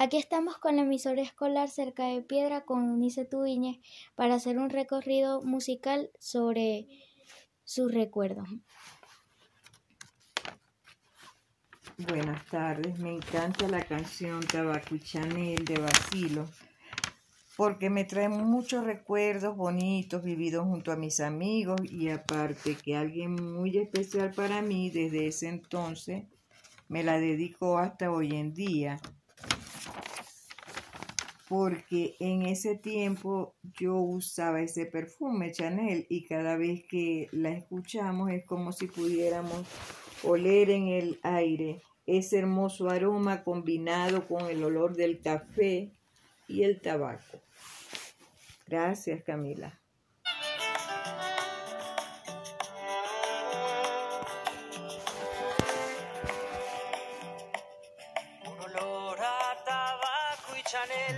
Aquí estamos con la emisora escolar cerca de Piedra con Unice Tubiñez para hacer un recorrido musical sobre sus recuerdos. Buenas tardes, me encanta la canción Tabaco Chanel de Basilo porque me trae muchos recuerdos bonitos vividos junto a mis amigos y aparte que alguien muy especial para mí desde ese entonces me la dedico hasta hoy en día porque en ese tiempo yo usaba ese perfume Chanel y cada vez que la escuchamos es como si pudiéramos oler en el aire ese hermoso aroma combinado con el olor del café y el tabaco. Gracias, Camila. Un olor a tabaco y Chanel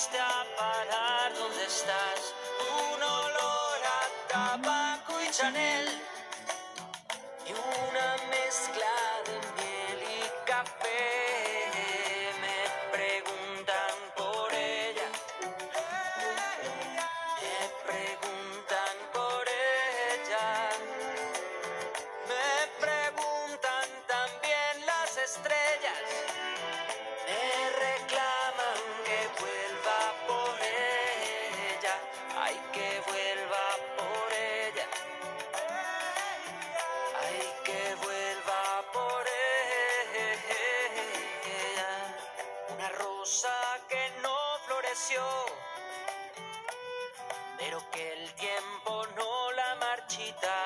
¿Dónde fuiste a parar? ¿Dónde estás? Un olor a tabaco y Chanel y una mezcla de miel y café. Rosa que no floreció, pero que el tiempo no la marchita.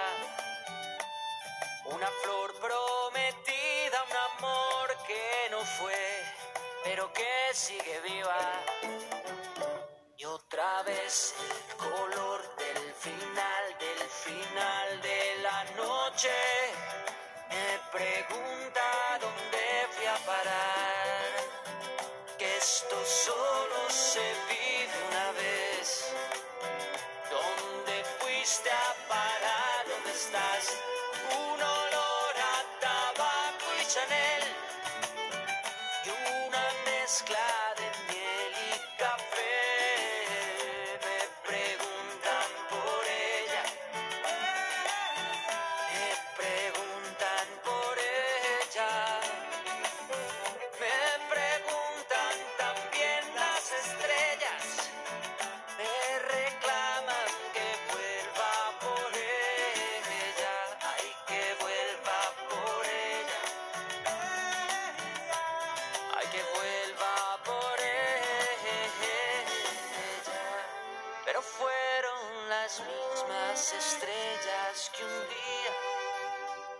Una flor prometida, un amor que no fue, pero que sigue viva. Y otra vez el color del final, del final de la noche. Me pregunta ¿Dónde fuiste a parar? ¿Dónde estás? Un olor a tabaco y Chanel y una mezcla de mismas estrellas que un día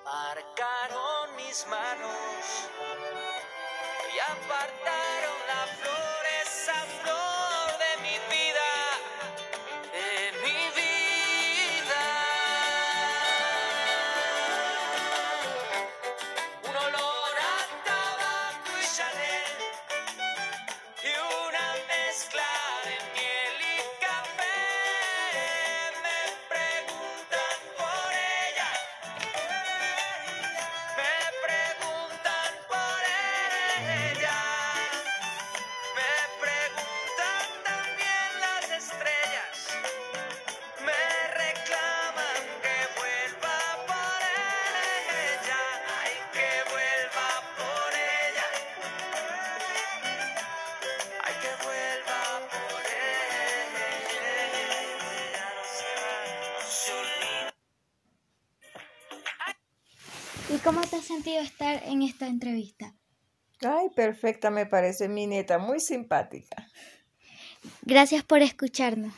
marcaron mis manos y apartaron la ¿Y cómo te has sentido estar en esta entrevista? Ay, perfecta, me parece mi nieta, muy simpática. Gracias por escucharnos.